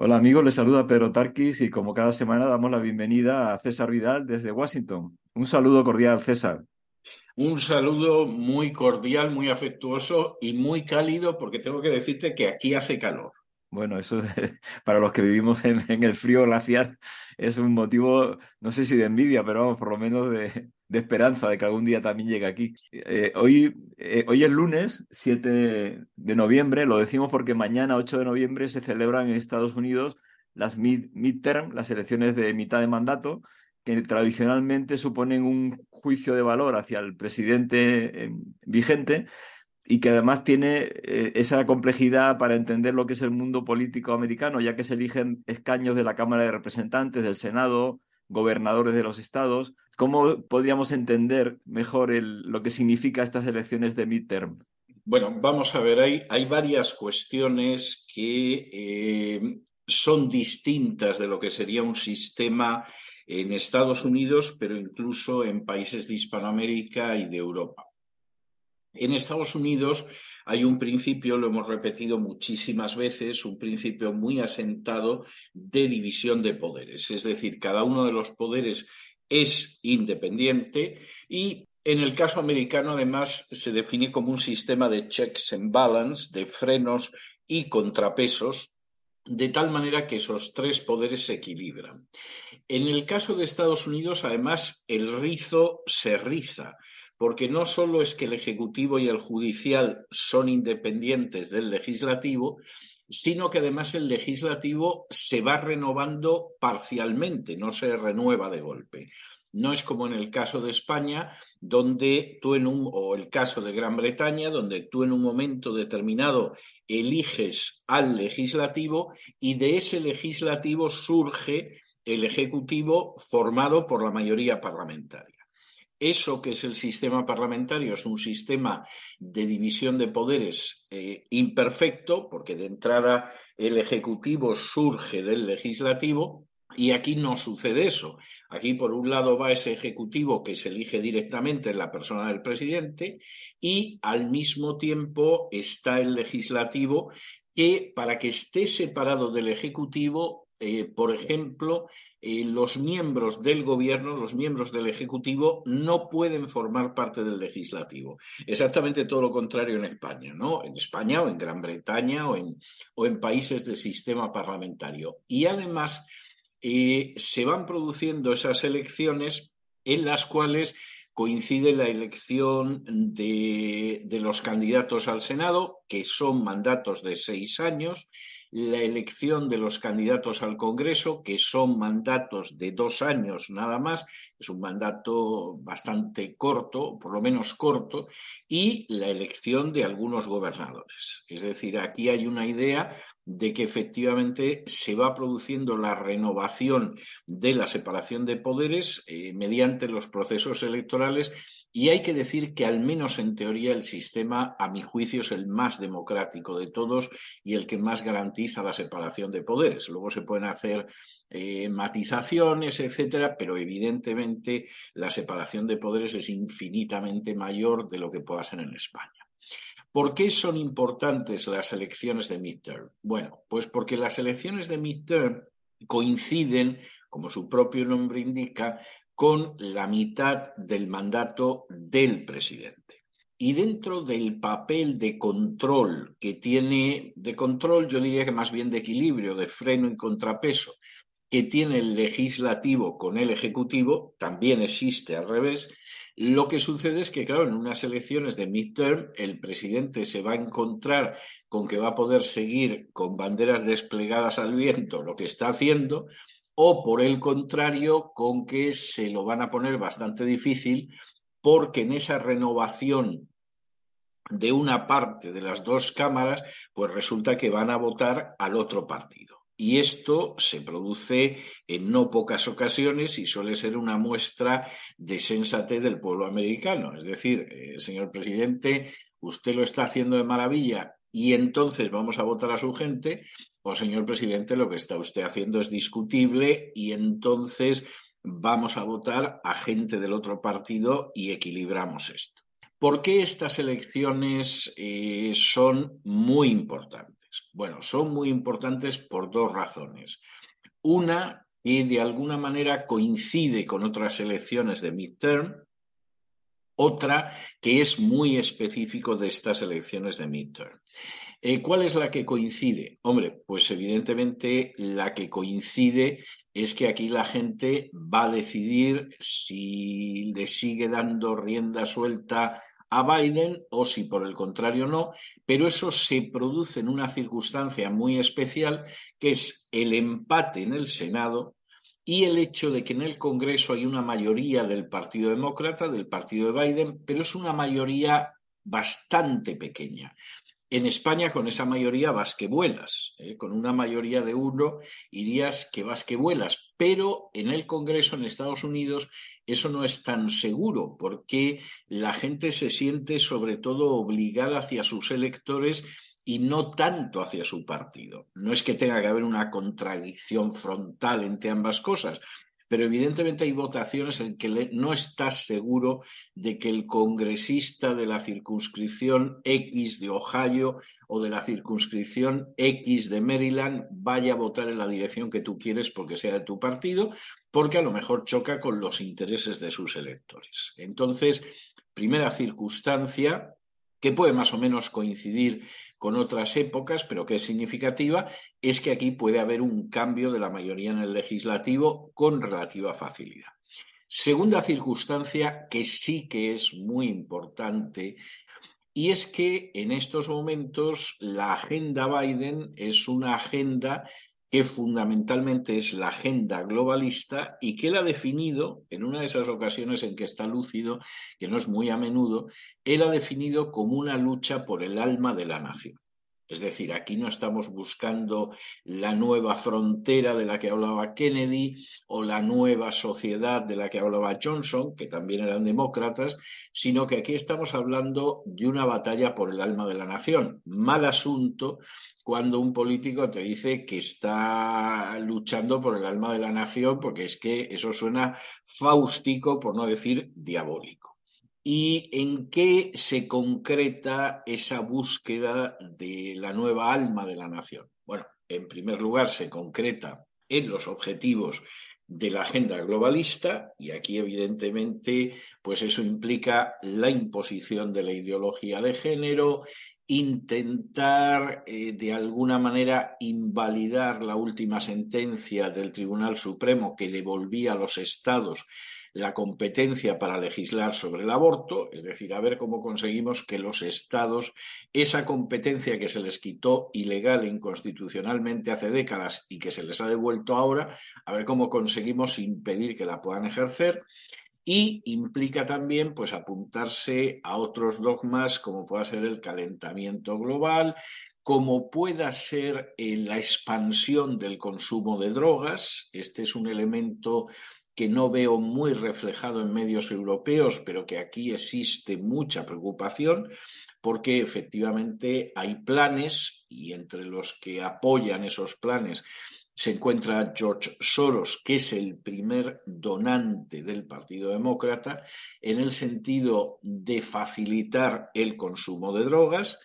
Hola amigos, les saluda Pedro Tarquis y como cada semana damos la bienvenida a César Vidal desde Washington. Un saludo cordial, César. Un saludo muy cordial, muy afectuoso y muy cálido porque tengo que decirte que aquí hace calor. Bueno, eso para los que vivimos en, el frío glacial es un motivo, no sé si de envidia, pero vamos, por lo menos de, esperanza de que algún día también llegue aquí. Eh, hoy, eh, hoy es lunes 7 de noviembre, lo decimos porque mañana 8 de noviembre se celebran en Estados Unidos las midterm, las elecciones de mitad de mandato, que tradicionalmente suponen un juicio de valor hacia el presidente eh, vigente y que además tiene esa complejidad para entender lo que es el mundo político americano, ya que se eligen escaños de la Cámara de Representantes, del Senado, gobernadores de los estados. ¿Cómo podríamos entender mejor lo que significa estas elecciones de midterm? Bueno, vamos a ver, hay, hay varias cuestiones que eh, son distintas de lo que sería un sistema en Estados Unidos, pero incluso en países de Hispanoamérica y de Europa. En Estados Unidos hay un principio, lo hemos repetido muchísimas veces, un principio muy asentado de división de poderes. Es decir, cada uno de los poderes es independiente y en el caso americano, además, se define como un sistema de checks and balance, de frenos y contrapesos, de tal manera que esos tres poderes se equilibran. En el caso de Estados Unidos, además, el rizo se riza porque no solo es que el Ejecutivo y el Judicial son independientes del Legislativo, sino que además el Legislativo se va renovando parcialmente, no se renueva de golpe. No es como en el caso de España, donde tú en o el caso de Gran Bretaña, donde tú en un momento determinado eliges al legislativo y de ese legislativo surge el ejecutivo formado por la mayoría parlamentaria. Eso que es el sistema parlamentario es un sistema de división de poderes eh, imperfecto, porque de entrada el Ejecutivo surge del Legislativo, y aquí no sucede eso. Aquí, por un lado, va ese ejecutivo que se elige directamente en la persona del presidente y al mismo tiempo está el legislativo que, para que esté separado del ejecutivo, eh, por ejemplo, eh, los miembros del gobierno, los miembros del Ejecutivo, no pueden formar parte del legislativo. Exactamente todo lo contrario en España, ¿no? En España o en Gran Bretaña o en, o en países de sistema parlamentario. Y además eh, se van produciendo esas elecciones en las cuales coincide la elección de, de los candidatos al Senado, que son mandatos de seis años, la elección de los candidatos al Congreso, que son mandatos de dos años nada más, es un mandato bastante corto, por lo menos corto, y la elección de algunos gobernadores. Es decir, aquí hay una idea de que efectivamente se va produciendo la renovación de la separación de poderes eh, mediante los procesos electorales y hay que decir que al menos en teoría el sistema, a mi juicio, es el más democrático de todos y el que más garantiza la separación de poderes. Luego se pueden hacer eh, matizaciones, etcétera, pero evidentemente la separación de poderes es infinitamente mayor de lo que pueda ser en España. ¿Por qué son importantes las elecciones de midterm? Bueno, pues porque las elecciones de midterm coinciden, como su propio nombre indica, con la mitad del mandato del presidente. Y dentro del papel de control que tiene, de control yo diría que más bien de equilibrio, de freno y contrapeso, que tiene el legislativo con el ejecutivo, también existe al revés. Lo que sucede es que, claro, en unas elecciones de midterm, el presidente se va a encontrar con que va a poder seguir con banderas desplegadas al viento lo que está haciendo, o por el contrario, con que se lo van a poner bastante difícil porque en esa renovación de una parte de las dos cámaras, pues resulta que van a votar al otro partido. Y esto se produce en no pocas ocasiones y suele ser una muestra de sensatez del pueblo americano. Es decir, eh, señor presidente, usted lo está haciendo de maravilla y entonces vamos a votar a su gente, o señor presidente, lo que está usted haciendo es discutible y entonces vamos a votar a gente del otro partido y equilibramos esto. ¿Por qué estas elecciones eh, son muy importantes? Bueno, son muy importantes por dos razones. Una, que de alguna manera coincide con otras elecciones de midterm, otra que es muy específico de estas elecciones de midterm. Eh, ¿Cuál es la que coincide? Hombre, pues evidentemente la que coincide es que aquí la gente va a decidir si le sigue dando rienda suelta a Biden o si por el contrario no, pero eso se produce en una circunstancia muy especial que es el empate en el Senado y el hecho de que en el Congreso hay una mayoría del Partido Demócrata, del partido de Biden, pero es una mayoría bastante pequeña. En España, con esa mayoría vas que vuelas, ¿eh? con una mayoría de uno irías que vas que vuelas, pero en el Congreso, en Estados Unidos, eso no es tan seguro, porque la gente se siente sobre todo obligada hacia sus electores y no tanto hacia su partido. No es que tenga que haber una contradicción frontal entre ambas cosas, pero evidentemente hay votaciones en que no estás seguro de que el congresista de la circunscripción X de Ohio o de la circunscripción X de Maryland vaya a votar en la dirección que tú quieres porque sea de tu partido, porque a lo mejor choca con los intereses de sus electores. Entonces, primera circunstancia que puede más o menos coincidir con otras épocas, pero que es significativa, es que aquí puede haber un cambio de la mayoría en el legislativo con relativa facilidad. Segunda circunstancia que sí que es muy importante y es que en estos momentos la agenda Biden es una agenda que fundamentalmente es la agenda globalista y que él ha definido, en una de esas ocasiones en que está lúcido, que no es muy a menudo, él ha definido como una lucha por el alma de la nación. Es decir, aquí no estamos buscando la nueva frontera de la que hablaba Kennedy o la nueva sociedad de la que hablaba Johnson, que también eran demócratas, sino que aquí estamos hablando de una batalla por el alma de la nación. Mal asunto cuando un político te dice que está luchando por el alma de la nación, porque es que eso suena fáustico, por no decir diabólico. ¿Y en qué se concreta esa búsqueda de la nueva alma de la nación? Bueno, en primer lugar se concreta en los objetivos de la agenda globalista y aquí evidentemente pues eso implica la imposición de la ideología de género, intentar eh, de alguna manera invalidar la última sentencia del Tribunal Supremo que devolvía a los estados la competencia para legislar sobre el aborto, es decir, a ver cómo conseguimos que los estados, esa competencia que se les quitó ilegal e inconstitucionalmente hace décadas y que se les ha devuelto ahora, a ver cómo conseguimos impedir que la puedan ejercer y implica también pues apuntarse a otros dogmas como pueda ser el calentamiento global, como pueda ser eh, la expansión del consumo de drogas. Este es un elemento que no veo muy reflejado en medios europeos, pero que aquí existe mucha preocupación porque efectivamente hay planes y entre los que apoyan esos planes se encuentra George Soros, que es el primer donante del Partido Demócrata, en el sentido de facilitar el consumo de drogas.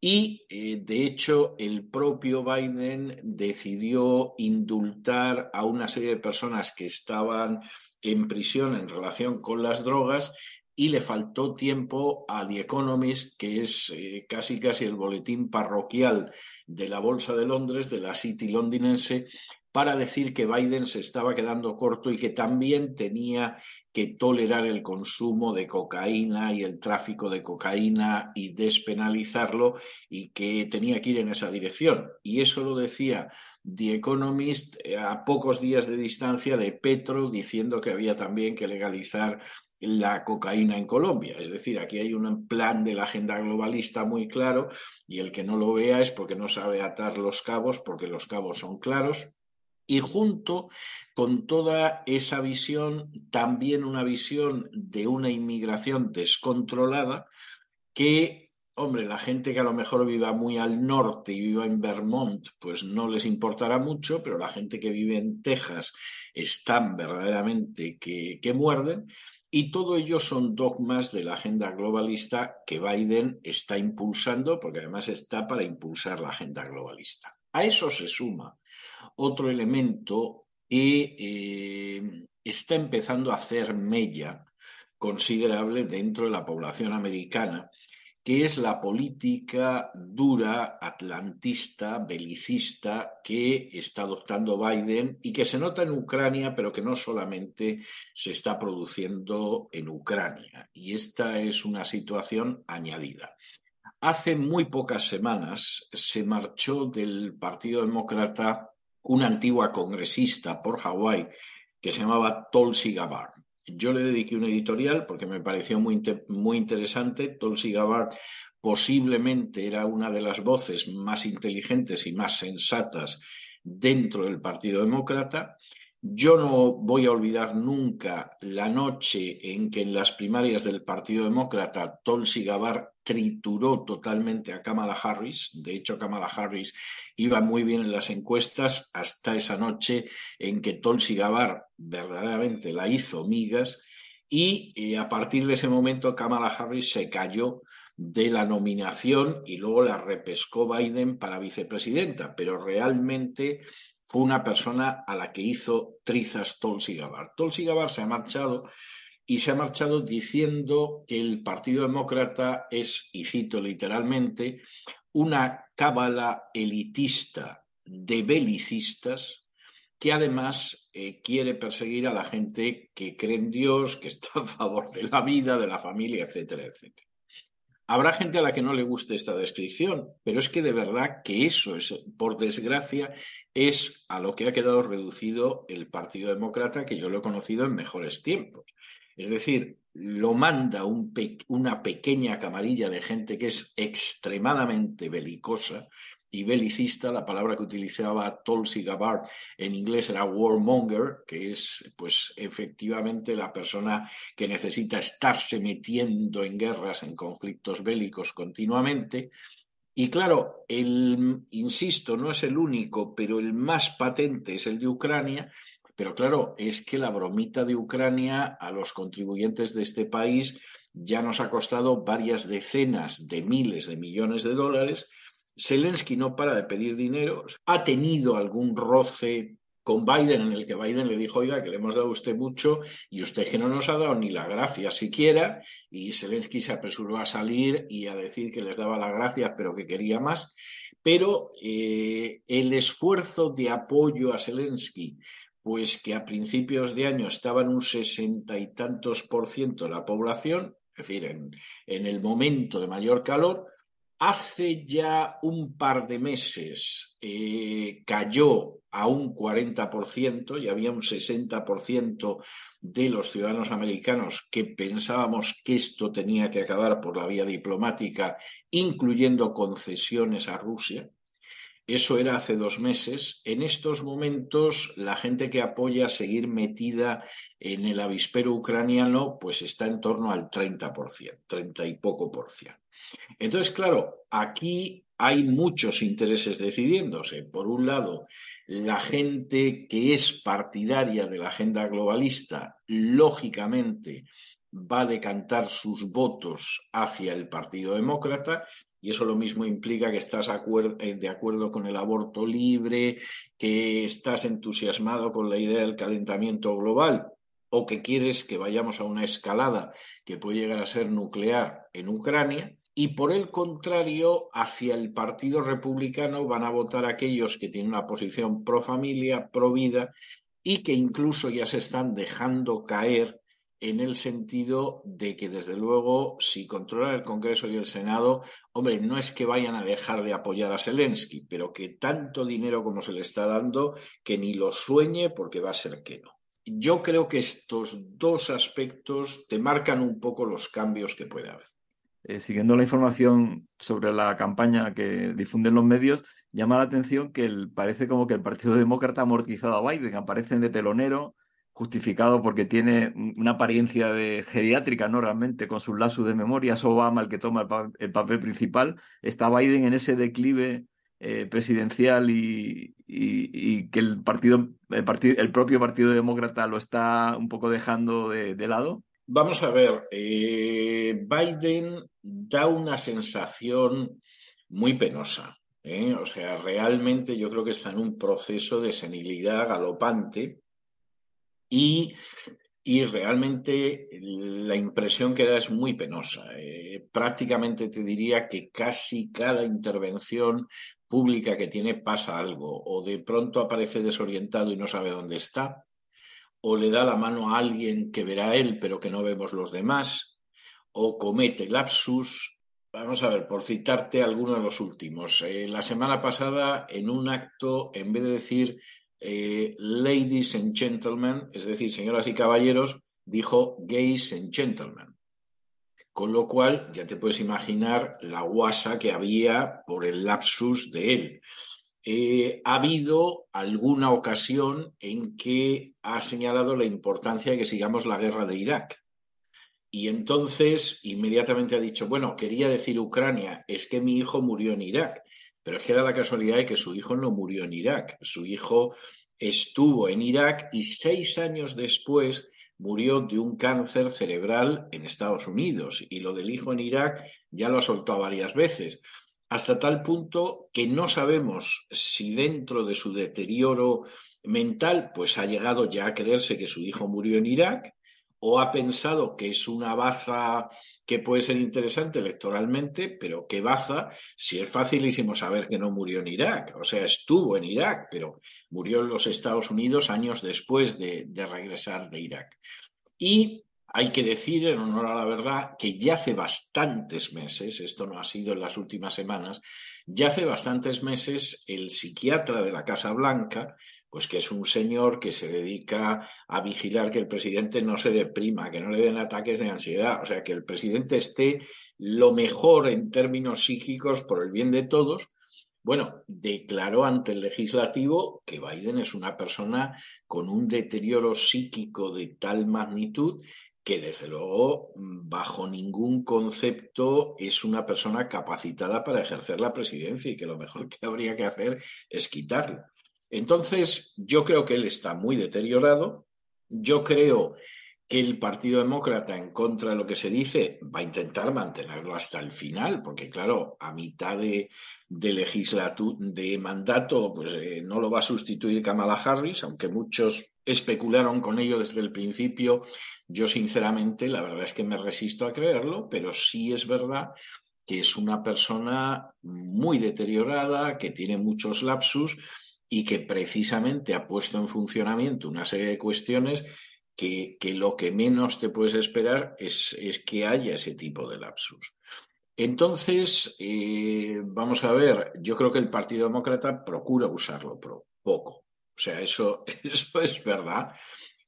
Y, eh, de hecho, el propio Biden decidió indultar a una serie de personas que estaban en prisión en relación con las drogas y le faltó tiempo a The Economist, que es eh, casi casi el boletín parroquial de la Bolsa de Londres, de la City londinense, para decir que Biden se estaba quedando corto y que también tenía que tolerar el consumo de cocaína y el tráfico de cocaína y despenalizarlo y que tenía que ir en esa dirección. Y eso lo decía The Economist eh, a pocos días de distancia de Petro diciendo que había también que legalizar la cocaína en Colombia. Es decir, aquí hay un plan de la agenda globalista muy claro y el que no lo vea es porque no sabe atar los cabos, porque los cabos son claros. Y junto con toda esa visión, también una visión de una inmigración descontrolada que, hombre, la gente que a lo mejor viva muy al norte y viva en Vermont, pues no les importará mucho, pero la gente que vive en Texas están verdaderamente que, que muerden. Y todo ello son dogmas de la agenda globalista que Biden está impulsando, porque además está para impulsar la agenda globalista. A eso se suma otro elemento que eh, está empezando a hacer mella considerable dentro de la población americana, que es la política dura, atlantista, belicista que está adoptando Biden y que se nota en Ucrania, pero que no solamente se está produciendo en Ucrania. Y esta es una situación añadida. Hace muy pocas semanas se marchó del Partido Demócrata una antigua congresista por Hawái que se llamaba Tulsi Gabbard. Yo le dediqué un editorial porque me pareció muy, muy interesante. Tulsi Gabbard posiblemente era una de las voces más inteligentes y más sensatas dentro del Partido Demócrata. Yo no voy a olvidar nunca la noche en que en las primarias del Partido Demócrata Tulsi Gabbard trituró totalmente a Kamala Harris. De hecho, Kamala Harris iba muy bien en las encuestas hasta esa noche en que Tulsi Gabbard verdaderamente la hizo migas y eh, a partir de ese momento Kamala Harris se cayó de la nominación y luego la repescó Biden para vicepresidenta, pero realmente fue una persona a la que hizo trizas Tulsi Gabbard. Tulsi Gabbard se ha marchado y se ha marchado diciendo que el Partido Demócrata es, y cito literalmente, una cábala elitista de belicistas que además eh, quiere perseguir a la gente que cree en Dios, que está a favor de la vida, de la familia, etcétera, etcétera. Habrá gente a la que no le guste esta descripción, pero es que de verdad que eso es, por desgracia, es a lo que ha quedado reducido el Partido Demócrata, que yo lo he conocido en mejores tiempos. Es decir, lo manda una pequeña camarilla de gente que es extremadamente belicosa y belicista. La palabra que utilizaba Tulsi Gabbard en inglés era warmonger, que es pues efectivamente la persona que necesita estarse metiendo en guerras, en conflictos bélicos continuamente. Y claro, el, insisto, no es el único, pero el más patente es el de Ucrania, pero claro, es que la bromita de Ucrania a los contribuyentes de este país ya nos ha costado varias decenas de miles de millones de dólares. Zelensky no para de pedir dinero, ha tenido algún roce con Biden en el que Biden le dijo, oiga, que le hemos dado a usted mucho y usted que no nos ha dado ni la gracia siquiera, y Zelensky se apresuró a salir y a decir que les daba las gracias, pero que quería más. Pero eh, el esfuerzo de apoyo a Zelensky pues que a principios de año estaban un sesenta y tantos por ciento de la población, es decir, en, el momento de mayor calor, hace ya un par de meses eh, cayó a un 40% y había un 60% de los ciudadanos americanos que pensábamos que esto tenía que acabar por la vía diplomática, incluyendo concesiones a Rusia. Eso era hace dos meses. En estos momentos, la gente que apoya seguir metida en el avispero ucraniano, pues está en torno al 30%, 30 y poco por ciento. Entonces, claro, aquí hay muchos intereses decidiéndose. Por un lado, la gente que es partidaria de la agenda globalista, lógicamente, va a decantar sus votos hacia el Partido Demócrata y eso lo mismo implica que estás eh, de acuerdo con el aborto libre, que estás entusiasmado con la idea del calentamiento global o que quieres que vayamos a una escalada que puede llegar a ser nuclear en Ucrania. Y por el contrario, hacia el Partido Republicano van a votar aquellos que tienen una posición pro familia, pro vida y que incluso ya se están dejando caer en el sentido de que, desde luego, si controlan el Congreso y el Senado, hombre, no es que vayan a dejar de apoyar a Zelensky, pero que tanto dinero como se le está dando, que ni lo sueñe porque va a ser que no. Yo creo que estos dos aspectos te marcan un poco los cambios que puede haber. Eh, siguiendo la información sobre la campaña que difunden los medios, llama la atención que parece como que el Partido Demócrata ha amortizado a Biden, aparecen de telonero, justificado porque tiene una apariencia de geriátrica, ¿no? Realmente, con sus lazos de memoria, es Obama el que toma el, papel principal, está Biden en ese declive eh, presidencial y, que el partido, el el propio Partido Demócrata lo está un poco dejando de, lado. Vamos a ver, eh, Biden da una sensación muy penosa. ¿eh? O sea, realmente yo creo que está en un proceso de senilidad galopante y, realmente la impresión que da es muy penosa. Eh, prácticamente te diría que casi cada intervención pública que tiene pasa algo, o de pronto aparece desorientado y no sabe dónde está, o le da la mano a alguien que verá él pero que no vemos los demás, o comete lapsus. Vamos a ver, por citarte alguno de los últimos. Eh, la semana pasada, en un acto, en vez de decir eh, ladies and gentlemen, es decir, señoras y caballeros, dijo gays and gentlemen. Con lo cual, ya te puedes imaginar la guasa que había por el lapsus de él. Eh, ha habido alguna ocasión en que ha señalado la importancia de que sigamos la guerra de Irak. Y entonces inmediatamente ha dicho, bueno, quería decir Ucrania, es que mi hijo murió en Irak, pero es que da la casualidad de que su hijo no murió en Irak, su hijo estuvo en Irak y seis años después murió de un cáncer cerebral en Estados Unidos. Y lo del hijo en Irak ya lo ha soltado varias veces hasta tal punto que no sabemos si dentro de su deterioro mental, pues ha llegado ya a creerse que su hijo murió en Irak, o ha pensado que es una baza que puede ser interesante electoralmente, pero qué baza si es facilísimo saber que no murió en Irak. O sea, estuvo en Irak, pero murió en los Estados Unidos años después de, de regresar de Irak. Y hay que decir, en honor a la verdad, que ya hace bastantes meses, esto no ha sido en las últimas semanas, ya hace bastantes meses el psiquiatra de la Casa Blanca, pues que es un señor que se dedica a vigilar que el presidente no se deprima, que no le den ataques de ansiedad, o sea, que el presidente esté lo mejor en términos psíquicos por el bien de todos, bueno, declaró ante el legislativo que Biden es una persona con un deterioro psíquico de tal magnitud que desde luego bajo ningún concepto es una persona capacitada para ejercer la presidencia y que lo mejor que habría que hacer es quitarla. Entonces, yo creo que él está muy deteriorado. Yo creo que el Partido Demócrata, en contra de lo que se dice, va a intentar mantenerlo hasta el final, porque claro, a mitad de, legislatura, de mandato, pues eh, no lo va a sustituir Kamala Harris, aunque muchos especularon con ello desde el principio. Yo, sinceramente, la verdad es que me resisto a creerlo, pero sí es verdad que es una persona muy deteriorada, que tiene muchos lapsus y que precisamente ha puesto en funcionamiento una serie de cuestiones que, lo que menos te puedes esperar es, que haya ese tipo de lapsus. Entonces, eh, vamos a ver, yo creo que el Partido Demócrata procura usarlo poco. O sea, eso, eso es verdad.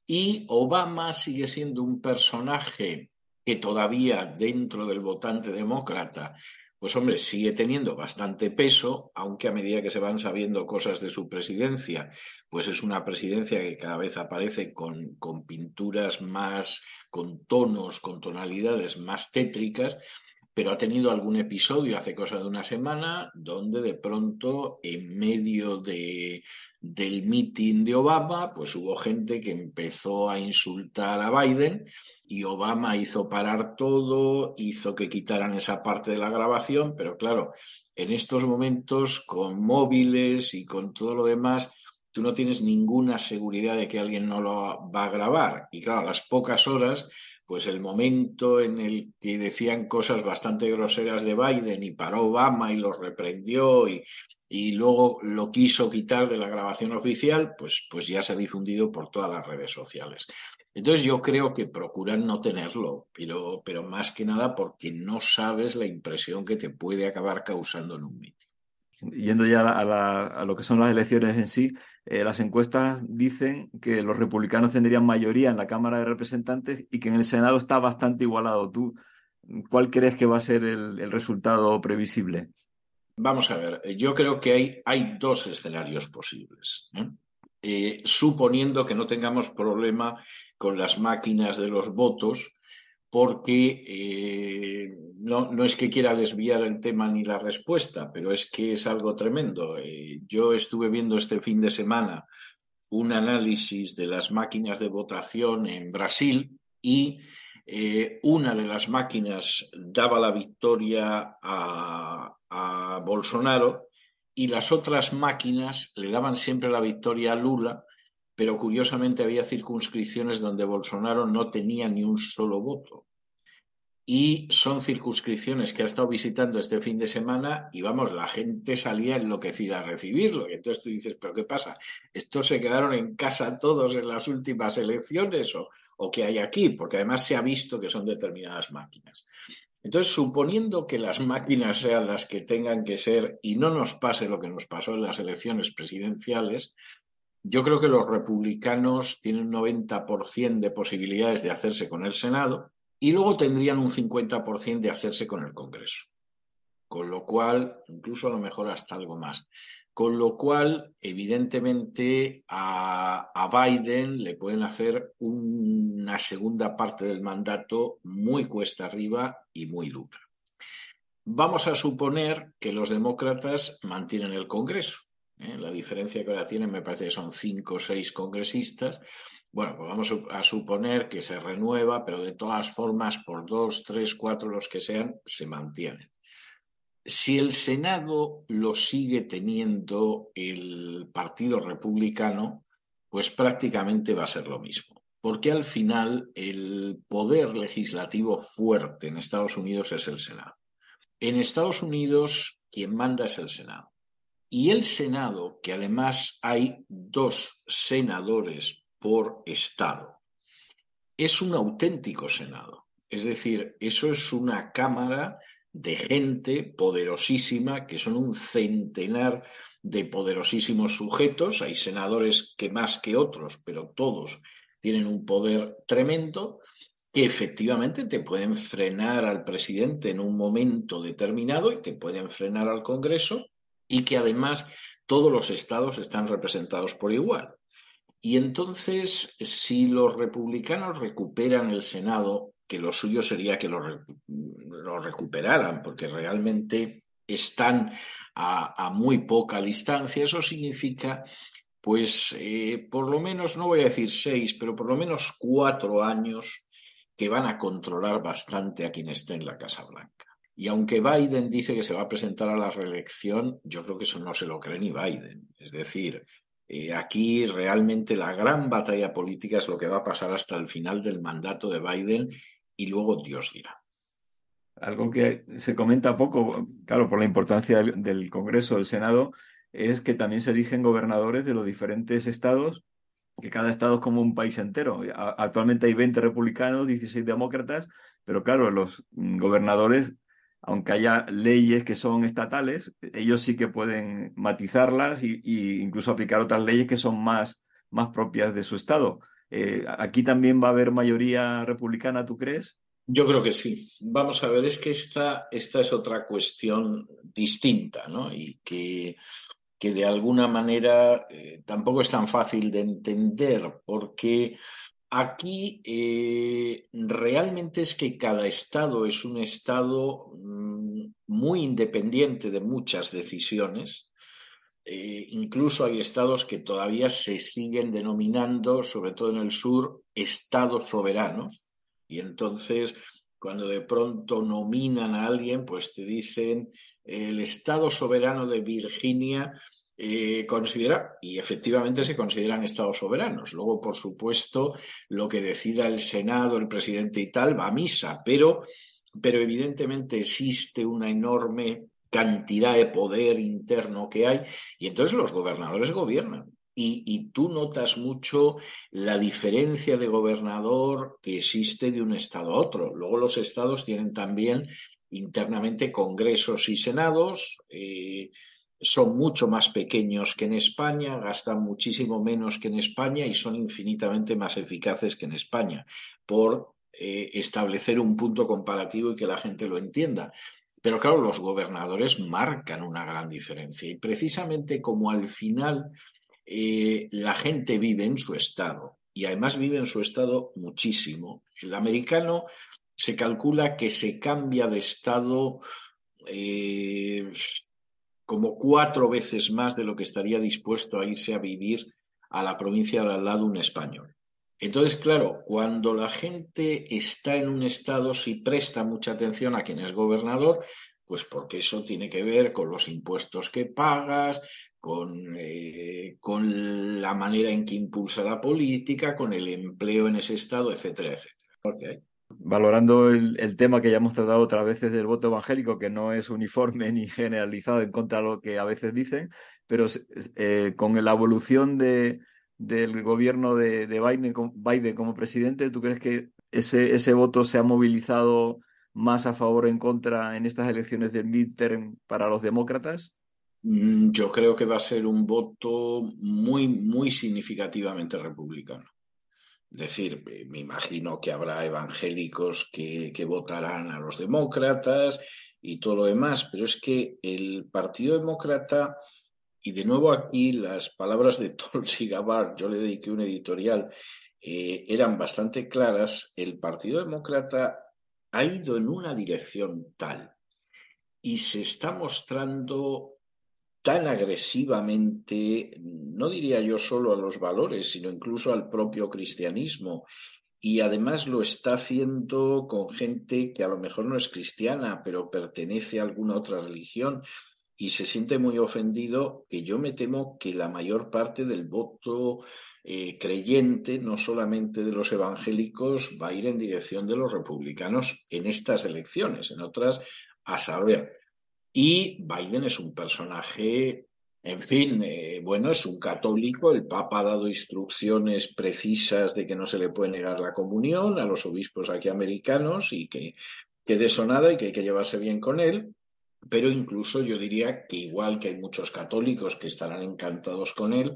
Y Obama sigue siendo un personaje que todavía dentro del votante demócrata pues hombre, sigue teniendo bastante peso, aunque a medida que se van sabiendo cosas de su presidencia, pues es una presidencia que cada vez aparece con, con pinturas más, con tonos, con tonalidades más tétricas, pero ha tenido algún episodio hace cosa de una semana donde de pronto en medio de, del meeting de Obama, pues hubo gente que empezó a insultar a Biden y Obama hizo parar todo, hizo que quitaran esa parte de la grabación, pero claro, en estos momentos con móviles y con todo lo demás, tú no tienes ninguna seguridad de que alguien no lo va a grabar. Y claro, a las pocas horas, pues el momento en el que decían cosas bastante groseras de Biden y paró Obama y los reprendió y, y luego lo quiso quitar de la grabación oficial, pues, pues ya se ha difundido por todas las redes sociales. Entonces yo creo que procuran no tenerlo, pero, pero más que nada porque no sabes la impresión que te puede acabar causando en un mitin. Yendo ya a, lo que son las elecciones en sí, eh, las encuestas dicen que los republicanos tendrían mayoría en la Cámara de Representantes y que en el Senado está bastante igualado. ¿Tú cuál crees que va a ser el, resultado previsible? Vamos a ver, yo creo que hay, hay dos escenarios posibles. ¿eh? Eh, suponiendo que no tengamos problema con las máquinas de los votos, porque eh, no, no, es que quiera desviar el tema ni la respuesta, pero es que es algo tremendo. Eh, yo estuve viendo este fin de semana un análisis de las máquinas de votación en Brasil y eh, una de las máquinas daba la victoria a, a Bolsonaro y las otras máquinas le daban siempre la victoria a Lula, pero curiosamente había circunscripciones donde Bolsonaro no tenía ni un solo voto y son circunscripciones que ha estado visitando este fin de semana y vamos, la gente salía enloquecida a recibirlo. Y entonces tú dices, ¿pero qué pasa? ¿Estos se quedaron en casa todos en las últimas elecciones o, o qué hay aquí? Porque además se ha visto que son determinadas máquinas. Entonces, suponiendo que las máquinas sean las que tengan que ser y no nos pase lo que nos pasó en las elecciones presidenciales, yo creo que los republicanos tienen un 90% de posibilidades de hacerse con el Senado y luego tendrían un 50% de hacerse con el Congreso. Con lo cual, incluso a lo mejor hasta algo más. Con lo cual, evidentemente, a, a Biden le pueden hacer una segunda parte del mandato muy cuesta arriba y muy dura. Vamos a suponer que los demócratas mantienen el Congreso. ¿Eh? La diferencia que ahora tienen me parece que son cinco o seis congresistas bueno, pues vamos a suponer que se renueva, pero de todas formas, por dos, tres, cuatro, los que sean, se mantienen. Si el Senado lo sigue teniendo el Partido Republicano, pues prácticamente va a ser lo mismo, porque al final el poder legislativo fuerte en Estados Unidos es el Senado. En Estados Unidos quien manda es el Senado. Y el Senado, que además hay dos senadores por Estado. Es un auténtico Senado. Es decir, eso es una Cámara de gente poderosísima, que son un centenar de poderosísimos sujetos. Hay senadores que más que otros, pero todos tienen un poder tremendo que efectivamente te pueden frenar al presidente en un momento determinado y te pueden frenar al Congreso y que además todos los estados están representados por igual. Y entonces, si los republicanos recuperan el Senado, que lo suyo sería que lo, recuperaran, porque realmente están a, muy poca distancia, eso significa, pues, eh, por lo menos, no voy a decir seis, pero por lo menos cuatro años que van a controlar bastante a quien esté en la Casa Blanca. Y aunque Biden dice que se va a presentar a la reelección, yo creo que eso no se lo cree ni Biden. Es decir, eh, aquí realmente la gran batalla política es lo que va a pasar hasta el final del mandato de Biden y luego Dios dirá. Algo que se comenta poco, claro, por la importancia del, Congreso, del Senado, es que también se eligen gobernadores de los diferentes estados, que cada estado es como un país entero. Actualmente hay 20 republicanos, 16 demócratas, pero claro, los gobernadores aunque haya leyes que son estatales, ellos sí que pueden matizarlas e incluso aplicar otras leyes que son más, más propias de su estado. Eh, ¿Aquí también va a haber mayoría republicana, tú crees? Yo creo que sí. Vamos a ver, es que esta, esta es otra cuestión distinta, ¿no? Y que, que de alguna manera eh, tampoco es tan fácil de entender, porque Aquí eh, realmente es que cada estado es un estado mm, muy independiente de muchas decisiones. Eh, incluso hay estados que todavía se siguen denominando, sobre todo en el sur, estados soberanos. Y entonces, cuando de pronto nominan a alguien, pues te dicen el estado soberano de Virginia eh, considera, y efectivamente se consideran estados soberanos. Luego, por supuesto, lo que decida el Senado, el presidente y tal, va a misa, pero, pero evidentemente existe una enorme cantidad de poder interno que hay y entonces los gobernadores gobiernan. Y, y, tú notas mucho la diferencia de gobernador que existe de un estado a otro. Luego los estados tienen también internamente congresos y senados. Eh, son mucho más pequeños que en España, gastan muchísimo menos que en España y son infinitamente más eficaces que en España por eh, establecer un punto comparativo y que la gente lo entienda. Pero claro, los gobernadores marcan una gran diferencia y precisamente como al final eh, la gente vive en su estado y además vive en su estado muchísimo, el americano se calcula que se cambia de estado eh, como cuatro veces más de lo que estaría dispuesto a irse a vivir a la provincia de al lado un español. Entonces, claro, cuando la gente está en un estado, si presta mucha atención a quien es gobernador, pues porque eso tiene que ver con los impuestos que pagas, con, eh, con la manera en que impulsa la política, con el empleo en ese estado, etcétera, etcétera. Valorando el, tema que ya hemos tratado otras veces del voto evangélico, que no es uniforme ni generalizado en contra de lo que a veces dicen, pero eh, con la evolución de, del gobierno de, Biden, Biden, como presidente, ¿tú crees que ese, ese voto se ha movilizado más a favor o en contra en estas elecciones del midterm para los demócratas? Mm, yo creo que va a ser un voto muy, muy significativamente republicano. Decir, me imagino que habrá evangélicos que, que, votarán a los demócratas y todo lo demás, pero es que el Partido Demócrata y de nuevo aquí las palabras de Tulsi Gabbard, yo le dediqué un editorial, eh, eran bastante claras. El Partido Demócrata ha ido en una dirección tal y se está mostrando tan agresivamente, no diría yo solo a los valores, sino incluso al propio cristianismo. Y además lo está haciendo con gente que a lo mejor no es cristiana, pero pertenece a alguna otra religión y se siente muy ofendido que yo me temo que la mayor parte del voto eh, creyente, no solamente de los evangélicos, va a ir en dirección de los republicanos en estas elecciones, en otras a saber. Y Biden es un personaje, en fin, eh, bueno, es un católico, el Papa ha dado instrucciones precisas de que no se le puede negar la comunión a los obispos aquí americanos y que, que de y que hay que llevarse bien con él pero incluso yo diría que igual que hay muchos católicos que estarán encantados con él,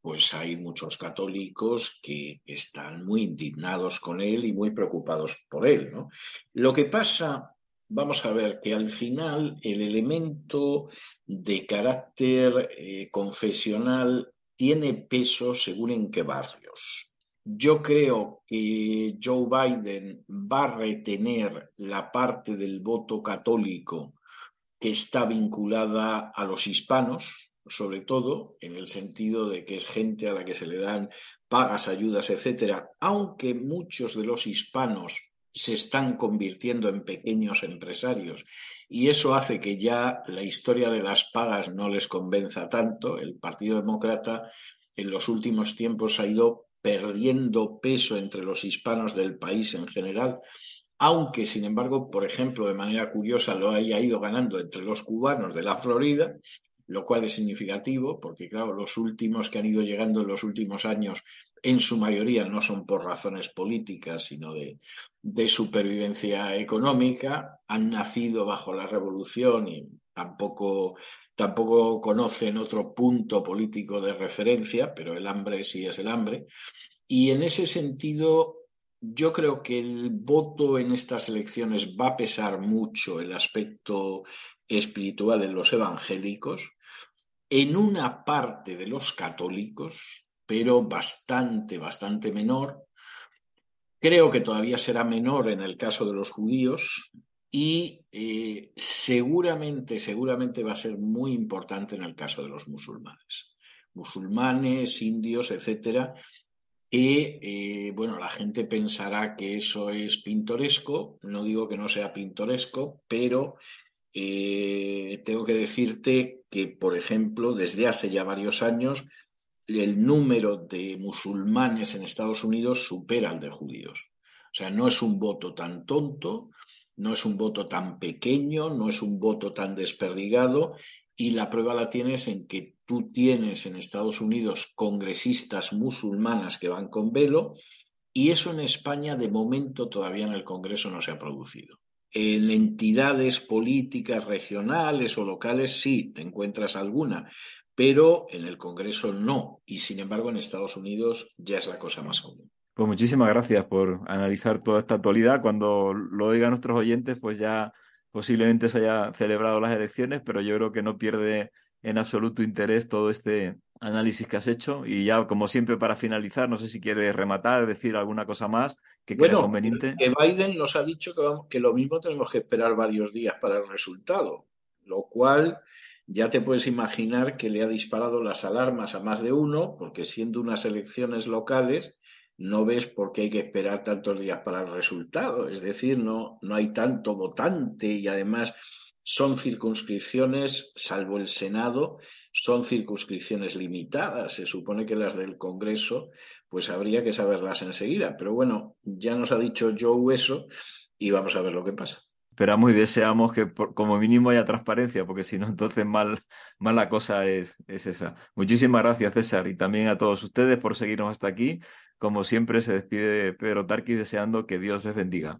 pues hay muchos católicos que están muy indignados con él y muy preocupados por él. ¿no? Lo que pasa, vamos a ver, que al final el elemento de carácter eh, confesional tiene peso según en qué barrios. Yo creo que Joe Biden va a retener la parte del voto católico que está vinculada a los hispanos, sobre todo, en el sentido de que es gente a la que se le dan pagas, ayudas, etcétera, aunque muchos de los hispanos se están convirtiendo en pequeños empresarios y eso hace que ya la historia de las pagas no les convenza tanto. El Partido Demócrata en los últimos tiempos ha ido perdiendo peso entre los hispanos del país en general aunque sin embargo, por ejemplo, de manera curiosa lo haya ido ganando entre los cubanos de la Florida, lo cual es significativo, porque claro, los últimos que han ido llegando en los últimos años, en su mayoría no son por razones políticas, sino de, supervivencia económica, han nacido bajo la revolución y tampoco, tampoco conocen otro punto político de referencia, pero el hambre sí es el hambre. Y en ese sentido, yo creo que el voto en estas elecciones va a pesar mucho el aspecto espiritual de los evangélicos, en una parte de los católicos, pero bastante, bastante menor. Creo que todavía será menor en el caso de los judíos y eh, seguramente, seguramente va a ser muy importante en el caso de los musulmanes. Musulmanes, indios, etcétera, y eh, bueno, la gente pensará que eso es pintoresco, no digo que no sea pintoresco, pero eh, tengo que decirte que, por ejemplo, desde hace ya varios años, el número de musulmanes en Estados Unidos supera al de judíos. O sea, no es un voto tan tonto, no es un voto tan pequeño, no es un voto tan desperdigado y la prueba la tienes en que tú tienes en Estados Unidos congresistas musulmanas que van con velo y eso en España de momento todavía en el Congreso no se ha producido. En entidades políticas regionales o locales sí, te encuentras alguna, pero en el Congreso no. Y sin embargo en Estados Unidos ya es la cosa más común. Pues muchísimas gracias por analizar toda esta actualidad. Cuando lo oigan nuestros oyentes, pues ya posiblemente se haya celebrado las elecciones, pero yo creo que no pierde en absoluto interés todo este análisis que has hecho. Y ya, como siempre, para finalizar, no sé si quieres rematar, decir alguna cosa más que bueno, conveniente. Que Biden nos ha dicho que, vamos, que lo mismo tenemos que esperar varios días para el resultado, lo cual ya te puedes imaginar que le ha disparado las alarmas a más de uno, porque siendo unas elecciones locales, no ves por qué hay que esperar tantos días para el resultado. Es decir, no, no hay tanto votante y además son circunscripciones, salvo el Senado, son circunscripciones limitadas. Se supone que las del Congreso, pues habría que saberlas enseguida. Pero bueno, ya nos ha dicho Joe eso y vamos a ver lo que pasa. Esperamos y deseamos que como mínimo haya transparencia, porque si no, entonces mal, mala cosa es, es esa. Muchísimas gracias, César, y también a todos ustedes por seguirnos hasta aquí. Como siempre, se despide Pedro Tarqui deseando que Dios les bendiga.